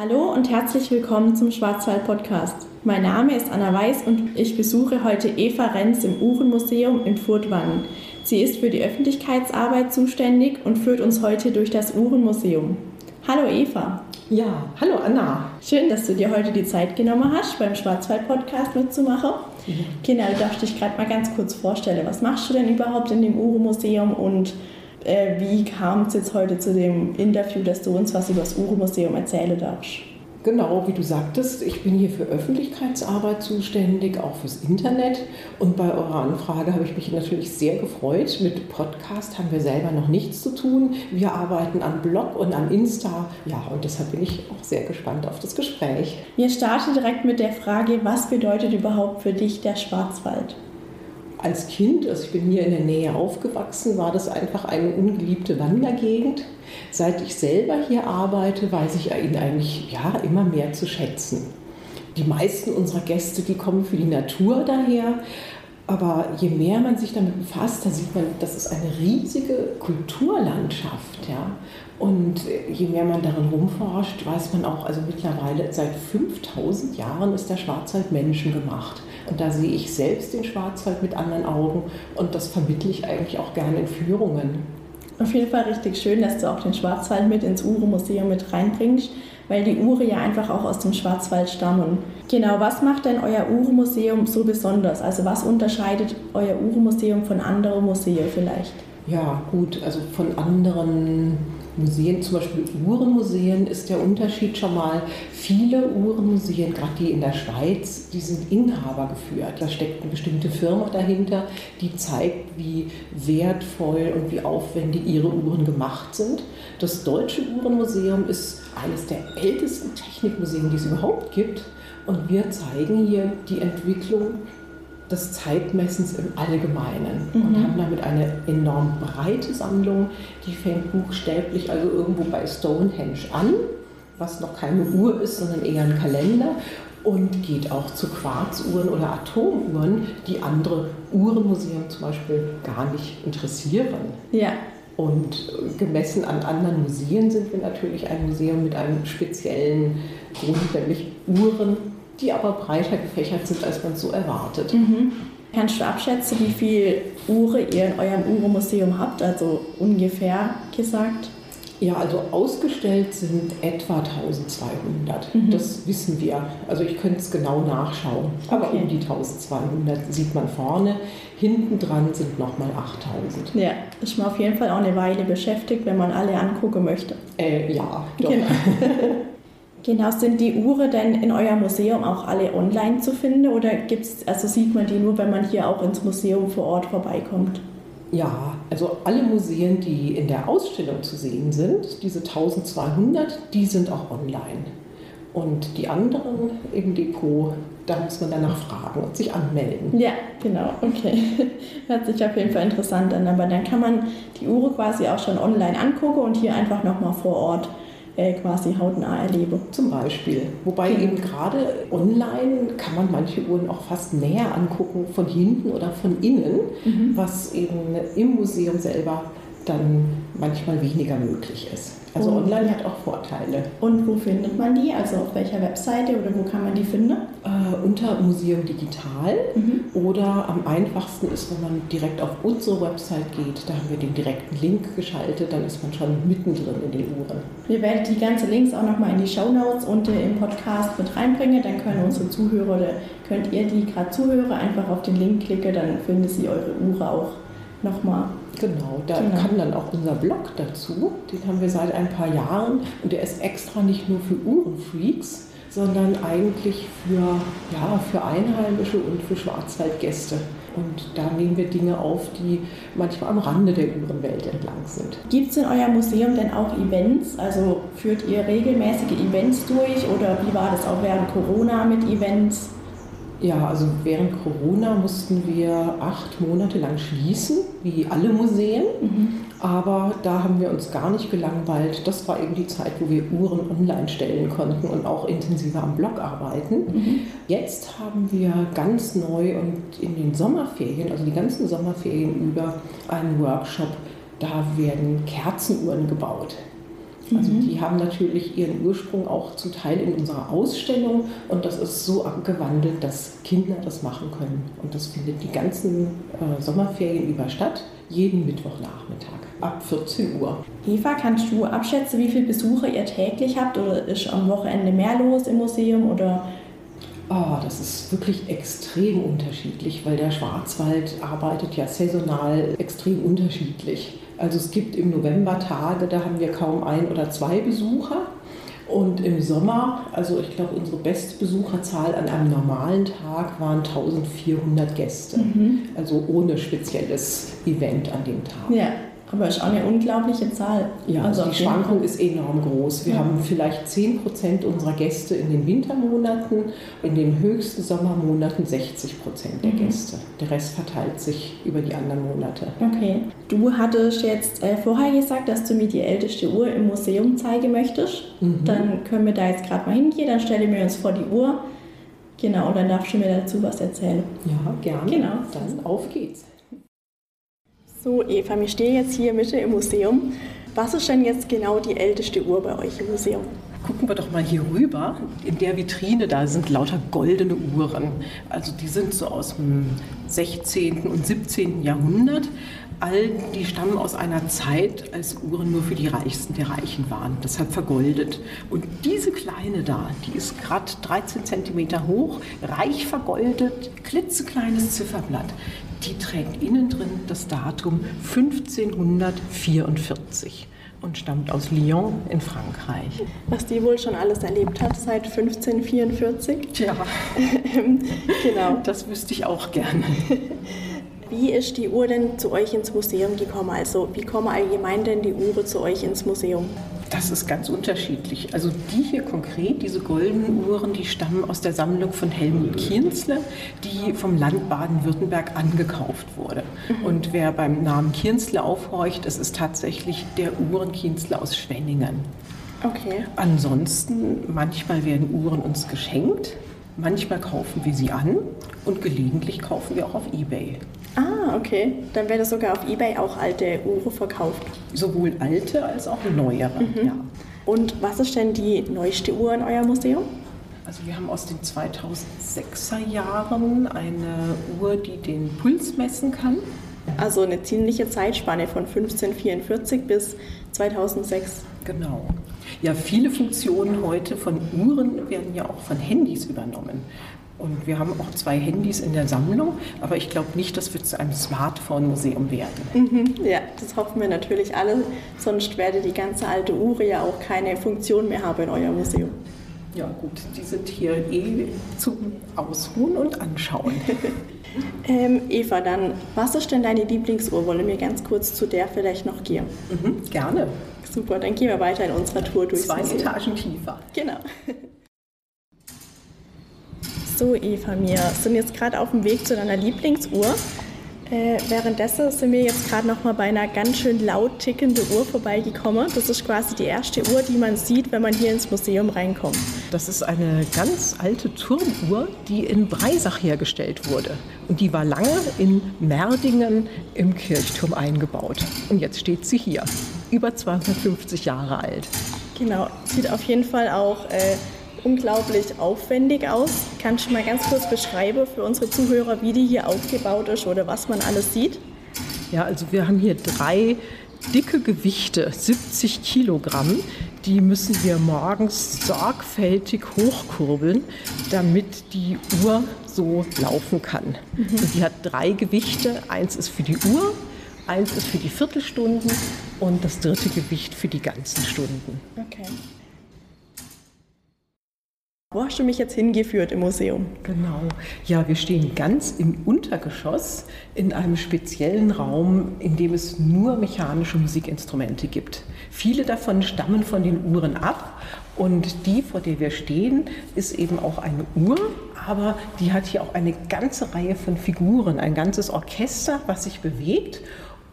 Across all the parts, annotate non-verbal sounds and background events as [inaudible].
Hallo und herzlich willkommen zum Schwarzwald Podcast. Mein Name ist Anna Weiß und ich besuche heute Eva Renz im Uhrenmuseum in Furtwangen. Sie ist für die Öffentlichkeitsarbeit zuständig und führt uns heute durch das Uhrenmuseum. Hallo Eva. Ja, hallo Anna. Schön, dass du dir heute die Zeit genommen hast, beim Schwarzwald-Podcast mitzumachen. Ja. Genau, du darfst dich gerade mal ganz kurz vorstellen. Was machst du denn überhaupt in dem Uhrenmuseum und äh, wie kam es jetzt heute zu dem Interview, dass du uns was über das Uhrenmuseum erzählen darfst? Genau, wie du sagtest, ich bin hier für Öffentlichkeitsarbeit zuständig, auch fürs Internet. Und bei eurer Anfrage habe ich mich natürlich sehr gefreut. Mit Podcast haben wir selber noch nichts zu tun. Wir arbeiten am Blog und am Insta. Ja, und deshalb bin ich auch sehr gespannt auf das Gespräch. Wir starten direkt mit der Frage, was bedeutet überhaupt für dich der Schwarzwald? Als Kind, also ich bin hier in der Nähe aufgewachsen, war das einfach eine ungeliebte Wandergegend. Seit ich selber hier arbeite, weiß ich ihn eigentlich ja, immer mehr zu schätzen. Die meisten unserer Gäste, die kommen für die Natur daher, aber je mehr man sich damit befasst, da sieht man, das ist eine riesige Kulturlandschaft. Ja? Und je mehr man darin rumforscht, weiß man auch, also mittlerweile seit 5000 Jahren ist der Schwarzwald menschengemacht. Und da sehe ich selbst den Schwarzwald mit anderen Augen und das vermittle ich eigentlich auch gerne in Führungen. Auf jeden Fall richtig schön, dass du auch den Schwarzwald mit ins Uhre-Museum mit reinbringst, weil die Ure ja einfach auch aus dem Schwarzwald stammen. Genau, was macht denn euer Uhre-Museum so besonders? Also was unterscheidet euer Uhre-Museum von anderen Museen vielleicht? Ja, gut, also von anderen Museen, zum Beispiel Uhrenmuseen, ist der Unterschied schon mal, viele Uhrenmuseen, gerade die in der Schweiz, die sind Inhaber geführt. Da steckt eine bestimmte Firma dahinter, die zeigt, wie wertvoll und wie aufwendig ihre Uhren gemacht sind. Das Deutsche Uhrenmuseum ist eines der ältesten Technikmuseen, die es überhaupt gibt. Und wir zeigen hier die Entwicklung des Zeitmessens im Allgemeinen mhm. und haben damit eine enorm breite Sammlung, die fängt buchstäblich also irgendwo bei Stonehenge an, was noch keine Uhr ist, sondern eher ein Kalender und geht auch zu Quarzuhren oder Atomuhren, die andere Uhrenmuseen zum Beispiel gar nicht interessieren. Ja. Und gemessen an anderen Museen sind wir natürlich ein Museum mit einem speziellen Grund, nämlich Uhren die aber breiter gefächert sind, als man so erwartet. Mhm. Kannst du abschätzen, wie viel Uhren ihr in eurem Uhrenmuseum habt, also ungefähr gesagt? Ja, also ausgestellt sind etwa 1200. Mhm. Das wissen wir. Also ich könnte es genau nachschauen. Aber okay. um die 1200 sieht man vorne. Hinten dran sind nochmal 8000. Ja, ist man auf jeden Fall auch eine Weile beschäftigt, wenn man alle angucken möchte. Äh, ja, doch. Genau. [laughs] Genau, sind die Uhren denn in eurem Museum auch alle online zu finden oder gibt's, also sieht man die nur, wenn man hier auch ins Museum vor Ort vorbeikommt? Ja, also alle Museen, die in der Ausstellung zu sehen sind, diese 1200, die sind auch online. Und die anderen im Depot, da muss man danach fragen und sich anmelden. Ja, genau, okay. [laughs] Hört sich auf jeden Fall interessant an. Aber dann kann man die Uhr quasi auch schon online angucken und hier einfach nochmal vor Ort äh, quasi hautnah erlebe. Zum Beispiel. Wobei mhm. eben gerade online kann man manche Uhren auch fast näher angucken, von hinten oder von innen, mhm. was eben im Museum selber dann manchmal weniger möglich ist. Also und, online hat auch Vorteile. Und wo findet man die? Also auf welcher Webseite oder wo kann man die finden? Äh, unter Museum Digital mhm. oder am einfachsten ist, wenn man direkt auf unsere Website geht. Da haben wir den direkten Link geschaltet, dann ist man schon mittendrin in den Uhren. Wir werden die ganzen Links auch nochmal in die Show Notes und äh, im Podcast mit reinbringen. Dann können unsere Zuhörer oder könnt ihr, die gerade zuhören, einfach auf den Link klicken, dann finden sie eure Uhr auch nochmal. Genau, da genau. kann dann auch unser Blog dazu. Den haben wir seit ein paar Jahren und der ist extra nicht nur für Uhrenfreaks, sondern eigentlich für, ja, für Einheimische und für Schwarzwaldgäste. Und da nehmen wir Dinge auf, die manchmal am Rande der Uhrenwelt entlang sind. Gibt es in eurem Museum denn auch Events? Also führt ihr regelmäßige Events durch oder wie war das auch während Corona mit Events? Ja, also während Corona mussten wir acht Monate lang schließen, wie alle Museen. Mhm. Aber da haben wir uns gar nicht gelangweilt. Das war eben die Zeit, wo wir Uhren online stellen konnten und auch intensiver am Blog arbeiten. Mhm. Jetzt haben wir ganz neu und in den Sommerferien, also die ganzen Sommerferien über, einen Workshop. Da werden Kerzenuhren gebaut. Also mhm. die haben natürlich ihren Ursprung auch zum Teil in unserer Ausstellung und das ist so abgewandelt, dass Kinder das machen können. Und das findet die ganzen äh, Sommerferien über statt, jeden Mittwochnachmittag ab 14 Uhr. Eva, kannst du abschätzen, wie viele Besucher ihr täglich habt oder ist am Wochenende mehr los im Museum oder Oh, das ist wirklich extrem unterschiedlich, weil der Schwarzwald arbeitet ja saisonal extrem unterschiedlich. Also es gibt im November Tage, da haben wir kaum ein oder zwei Besucher. Und im Sommer, also ich glaube, unsere Bestbesucherzahl an einem normalen Tag waren 1400 Gäste. Mhm. Also ohne spezielles Event an dem Tag. Ja. Aber ist auch eine unglaubliche Zahl. Ja, also die Schwankung ist enorm groß. Wir ja. haben vielleicht 10 Prozent unserer Gäste in den Wintermonaten, in den höchsten Sommermonaten 60 Prozent der mhm. Gäste. Der Rest verteilt sich über die anderen Monate. Okay. Du hattest jetzt äh, vorher gesagt, dass du mir die älteste Uhr im Museum zeigen möchtest. Mhm. Dann können wir da jetzt gerade mal hingehen. Dann stelle ich mir uns vor die Uhr. Genau, und dann darfst du mir dazu was erzählen. Ja, gerne. Genau. Dann auf geht's. So, Eva, wir stehen jetzt hier Mitte im Museum. Was ist denn jetzt genau die älteste Uhr bei euch im Museum? Gucken wir doch mal hier rüber. In der Vitrine, da sind lauter goldene Uhren. Also die sind so aus dem 16. und 17. Jahrhundert. All die stammen aus einer Zeit, als Uhren nur für die Reichsten der Reichen waren, deshalb vergoldet. Und diese kleine da, die ist gerade 13 cm hoch, reich vergoldet, klitzekleines Zifferblatt die trägt innen drin das Datum 1544 und stammt aus Lyon in Frankreich. Was die wohl schon alles erlebt hat seit 1544? Tja, genau. Das wüsste ich auch gerne. Wie ist die Uhr denn zu euch ins Museum gekommen? Also wie kommen allgemein denn die Uhren zu euch ins Museum? Das ist ganz unterschiedlich. Also die hier konkret, diese goldenen Uhren, die stammen aus der Sammlung von Helmut Kienzle, die vom Land Baden-Württemberg angekauft wurde. Mhm. Und wer beim Namen Kienzle aufhorcht, es ist tatsächlich der Uhrenkienzle aus Schwenningen. Okay. Ansonsten, manchmal werden Uhren uns geschenkt, manchmal kaufen wir sie an und gelegentlich kaufen wir auch auf Ebay. Ah, okay. Dann werde sogar auf Ebay auch alte Uhren verkauft. Sowohl alte als auch neuere, mhm. ja. Und was ist denn die neueste Uhr in eurem Museum? Also wir haben aus den 2006er Jahren eine Uhr, die den Puls messen kann. Also eine ziemliche Zeitspanne von 1544 bis 2006. Genau. Ja, viele Funktionen heute von Uhren werden ja auch von Handys übernommen. Und wir haben auch zwei Handys in der Sammlung, aber ich glaube nicht, dass wir zu einem Smartphone-Museum werden. Mhm, ja, das hoffen wir natürlich alle, sonst werde die ganze alte Uhr ja auch keine Funktion mehr haben in eurem Museum. Ja gut, die sind hier eh zum Ausruhen und Anschauen. [laughs] ähm, Eva, dann, was ist denn deine Lieblingsuhr? Wollen wir ganz kurz zu der vielleicht noch gehen? Mhm, gerne. Super, dann gehen wir weiter in unserer Tour durch. Zwei Etagen tiefer. Genau. So, Eva, wir sind jetzt gerade auf dem Weg zu deiner Lieblingsuhr. Äh, währenddessen sind wir jetzt gerade noch mal bei einer ganz schön laut tickenden Uhr vorbeigekommen. Das ist quasi die erste Uhr, die man sieht, wenn man hier ins Museum reinkommt. Das ist eine ganz alte Turmuhr, die in Breisach hergestellt wurde. Und die war lange in Merdingen im Kirchturm eingebaut. Und jetzt steht sie hier, über 250 Jahre alt. Genau, sieht auf jeden Fall auch äh, unglaublich aufwendig aus. Kannst du mal ganz kurz beschreiben für unsere Zuhörer, wie die hier aufgebaut ist oder was man alles sieht? Ja, also wir haben hier drei dicke Gewichte, 70 Kilogramm. Die müssen wir morgens sorgfältig hochkurbeln, damit die Uhr so laufen kann. Mhm. Und die hat drei Gewichte. Eins ist für die Uhr, eins ist für die Viertelstunden und das dritte Gewicht für die ganzen Stunden. Okay. Wo hast du mich jetzt hingeführt im Museum? Genau. Ja, wir stehen ganz im Untergeschoss in einem speziellen Raum, in dem es nur mechanische Musikinstrumente gibt. Viele davon stammen von den Uhren ab und die, vor der wir stehen, ist eben auch eine Uhr, aber die hat hier auch eine ganze Reihe von Figuren, ein ganzes Orchester, was sich bewegt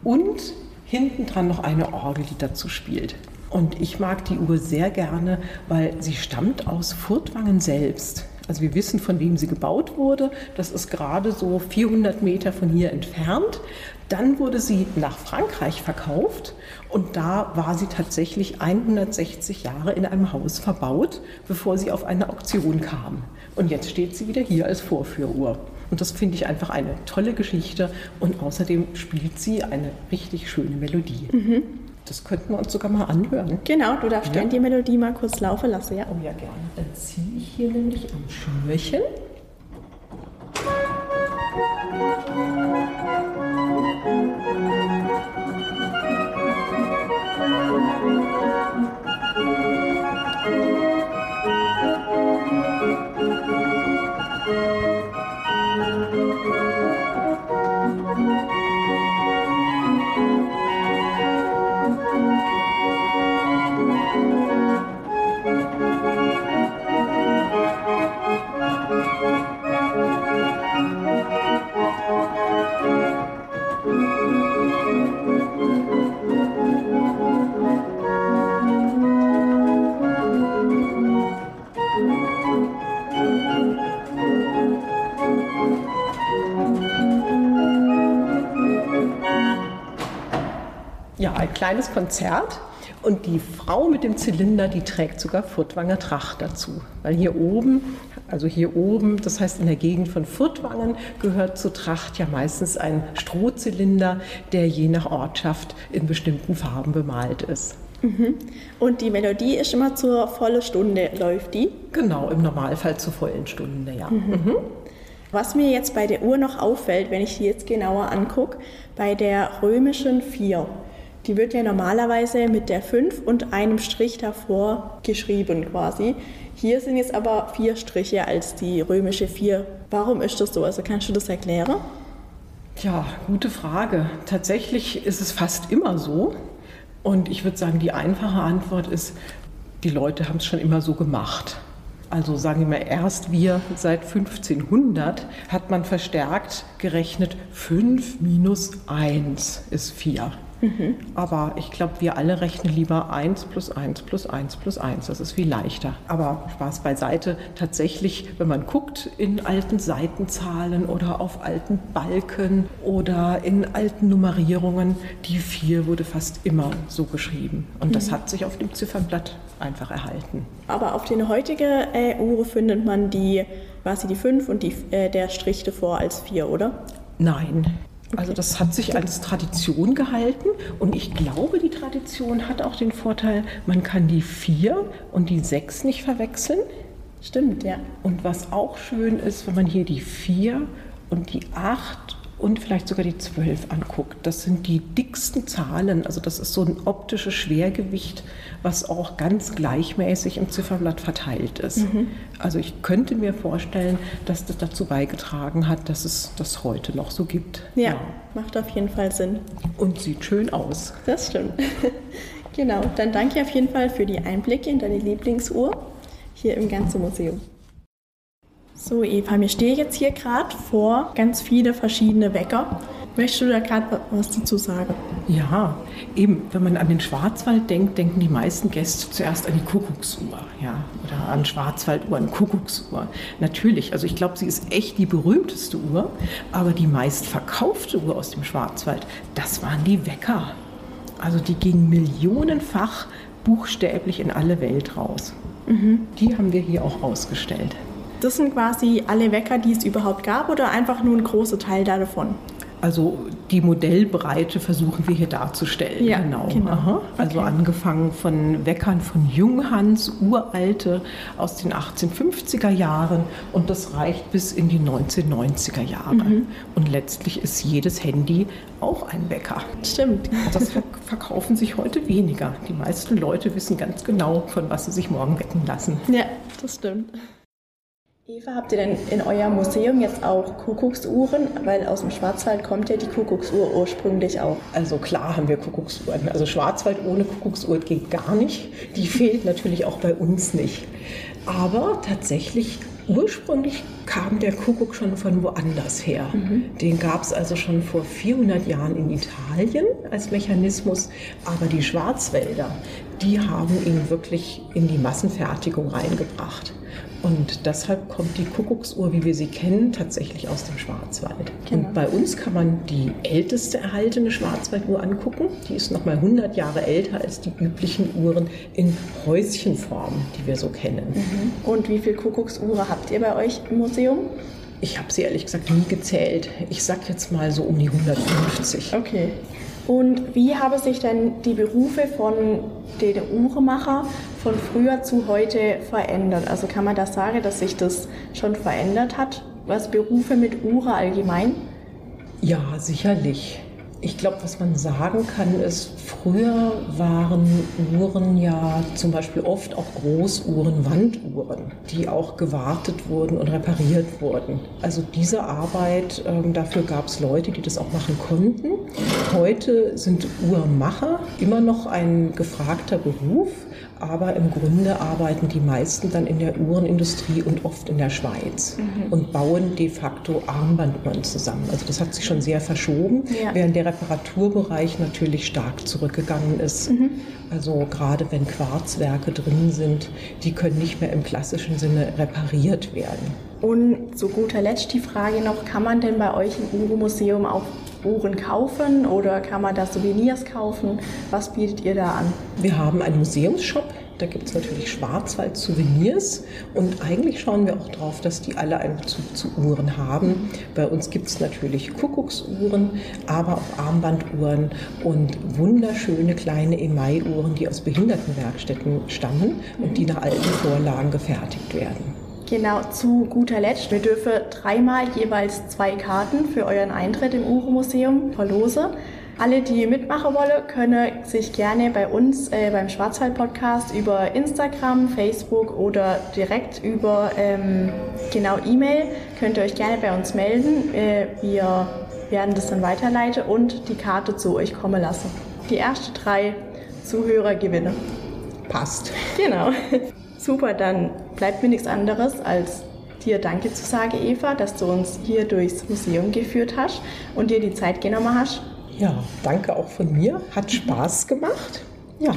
und hinten dran noch eine Orgel, die dazu spielt. Und ich mag die Uhr sehr gerne, weil sie stammt aus Furtwangen selbst. Also wir wissen, von wem sie gebaut wurde. Das ist gerade so 400 Meter von hier entfernt. Dann wurde sie nach Frankreich verkauft und da war sie tatsächlich 160 Jahre in einem Haus verbaut, bevor sie auf eine Auktion kam. Und jetzt steht sie wieder hier als Vorführuhr. Und das finde ich einfach eine tolle Geschichte und außerdem spielt sie eine richtig schöne Melodie. Mhm. Das könnten wir uns sogar mal anhören. Genau, du darfst ja. gerne die Melodie mal kurz laufen lassen, ja? Oh ja, gerne. Dann ziehe ich hier nämlich am Schnürchen. Kleines Konzert. Und die Frau mit dem Zylinder, die trägt sogar Furtwanger Tracht dazu. Weil hier oben, also hier oben, das heißt in der Gegend von Furtwangen, gehört zur Tracht ja meistens ein Strohzylinder, der je nach Ortschaft in bestimmten Farben bemalt ist. Mhm. Und die Melodie ist immer zur vollen Stunde, läuft die? Genau, im Normalfall zur vollen Stunde, ja. Mhm. Mhm. Was mir jetzt bei der Uhr noch auffällt, wenn ich die jetzt genauer angucke, bei der römischen 4, die wird ja normalerweise mit der 5 und einem Strich davor geschrieben quasi. Hier sind jetzt aber vier Striche als die römische 4. Warum ist das so? Also kannst du das erklären? Ja, gute Frage. Tatsächlich ist es fast immer so. Und ich würde sagen, die einfache Antwort ist, die Leute haben es schon immer so gemacht. Also sagen wir mal, erst wir seit 1500 hat man verstärkt gerechnet, 5 minus 1 ist 4. Mhm. Aber ich glaube, wir alle rechnen lieber 1 plus 1 plus 1 plus 1. Das ist viel leichter. Aber Spaß beiseite. Tatsächlich, wenn man guckt in alten Seitenzahlen oder auf alten Balken oder in alten Nummerierungen, die 4 wurde fast immer so geschrieben. Und das mhm. hat sich auf dem Ziffernblatt einfach erhalten. Aber auf den heutigen äh, Uhren findet man die, quasi die 5 und die, äh, der Strich davor als 4, oder? Nein, also das hat sich als Tradition gehalten und ich glaube, die Tradition hat auch den Vorteil, man kann die vier und die sechs nicht verwechseln. Stimmt, ja. Und was auch schön ist, wenn man hier die vier und die acht und vielleicht sogar die 12 anguckt. Das sind die dicksten Zahlen. Also das ist so ein optisches Schwergewicht, was auch ganz gleichmäßig im Zifferblatt verteilt ist. Mhm. Also ich könnte mir vorstellen, dass das dazu beigetragen hat, dass es das heute noch so gibt. Ja, ja. macht auf jeden Fall Sinn. Und sieht schön aus. Das stimmt. [laughs] genau, dann danke auf jeden Fall für die Einblicke in deine Lieblingsuhr hier im ganzen Museum. So, Eva, wir stehen jetzt hier gerade vor ganz viele verschiedene Wecker. Möchtest du da gerade was dazu sagen? Ja, eben, wenn man an den Schwarzwald denkt, denken die meisten Gäste zuerst an die Kuckucksuhr, ja, oder an Schwarzwalduhr, an Kuckucksuhr. Natürlich, also ich glaube, sie ist echt die berühmteste Uhr, aber die meistverkaufte Uhr aus dem Schwarzwald, das waren die Wecker. Also die gingen millionenfach buchstäblich in alle Welt raus. Mhm. Die haben wir hier auch ausgestellt. Das sind quasi alle Wecker, die es überhaupt gab oder einfach nur ein großer Teil davon? Also die Modellbreite versuchen wir hier darzustellen. Ja, genau. genau. Also okay. angefangen von Weckern von Junghans, uralte aus den 1850er Jahren und das reicht bis in die 1990er Jahre. Mhm. Und letztlich ist jedes Handy auch ein Wecker. Stimmt. Das [laughs] verkaufen sich heute weniger. Die meisten Leute wissen ganz genau, von was sie sich morgen wecken lassen. Ja, das stimmt. Eva, habt ihr denn in eurem Museum jetzt auch Kuckucksuhren? Weil aus dem Schwarzwald kommt ja die Kuckucksuhr ursprünglich auch. Also klar haben wir Kuckucksuhren. Also Schwarzwald ohne Kuckucksuhr geht gar nicht. Die fehlt natürlich auch bei uns nicht. Aber tatsächlich ursprünglich kam der Kuckuck schon von woanders her. Mhm. Den gab es also schon vor 400 Jahren in Italien als Mechanismus. Aber die Schwarzwälder, die haben ihn wirklich in die Massenfertigung reingebracht. Und deshalb kommt die Kuckucksuhr, wie wir sie kennen, tatsächlich aus dem Schwarzwald. Genau. Und bei uns kann man die älteste erhaltene Schwarzwalduhr angucken. Die ist noch mal 100 Jahre älter als die üblichen Uhren in Häuschenform, die wir so kennen. Und wie viele Kuckucksuhren habt ihr bei euch im Museum? Ich habe sie ehrlich gesagt nie gezählt. Ich sag jetzt mal so um die 150. Okay. Und wie haben sich denn die Berufe von den Uhremacher von früher zu heute verändert? Also kann man da sagen, dass sich das schon verändert hat, was Berufe mit Uhr allgemein? Ja, sicherlich. Ich glaube, was man sagen kann, ist, früher waren Uhren ja zum Beispiel oft auch Großuhren, Wanduhren, die auch gewartet wurden und repariert wurden. Also diese Arbeit, ähm, dafür gab es Leute, die das auch machen konnten. Heute sind Uhrmacher immer noch ein gefragter Beruf, aber im Grunde arbeiten die meisten dann in der Uhrenindustrie und oft in der Schweiz und bauen de facto Armbanduhren zusammen. Also das hat sich schon sehr verschoben, Ja. während der Reparaturbereich natürlich stark zurückgegangen ist. Also gerade wenn Quarzwerke drin sind, die können nicht mehr im klassischen Sinne repariert werden. Und zu guter Letzt die Frage noch, kann man denn bei euch im Uhrenmuseum auch Uhren kaufen oder kann man da Souvenirs kaufen? Was bietet ihr da an? Wir haben einen Museumsshop, da gibt es natürlich Schwarzwald-Souvenirs und eigentlich schauen wir auch darauf, dass die alle einen Bezug zu Uhren haben. Bei uns gibt es natürlich Kuckucksuhren, aber auch Armbanduhren und wunderschöne kleine Emaille-Uhren, die aus Behindertenwerkstätten stammen und die nach alten Vorlagen gefertigt werden. Genau, zu guter Letzt, wir dürfen dreimal jeweils zwei Karten für euren Eintritt im Uhrenmuseum verlosen. Alle, die mitmachen wollen, können sich gerne bei uns äh, beim Schwarzwald-Podcast über Instagram, Facebook oder direkt über ähm, genau E-Mail könnt ihr euch gerne bei uns melden. Äh, wir werden das dann weiterleiten und die Karte zu euch kommen lassen. Die ersten drei Zuhörer gewinnen. Passt. Genau. [laughs] Super, dann bleibt mir nichts anderes, als dir Danke zu sagen, Eva, dass du uns hier durchs Museum geführt hast und dir die Zeit genommen hast. Ja, danke auch von mir. Hat Spaß gemacht. Ja,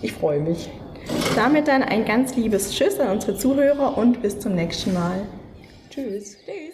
ich freue mich. Damit dann ein ganz liebes Tschüss an unsere Zuhörer und bis zum nächsten Mal. Tschüss. Tschüss.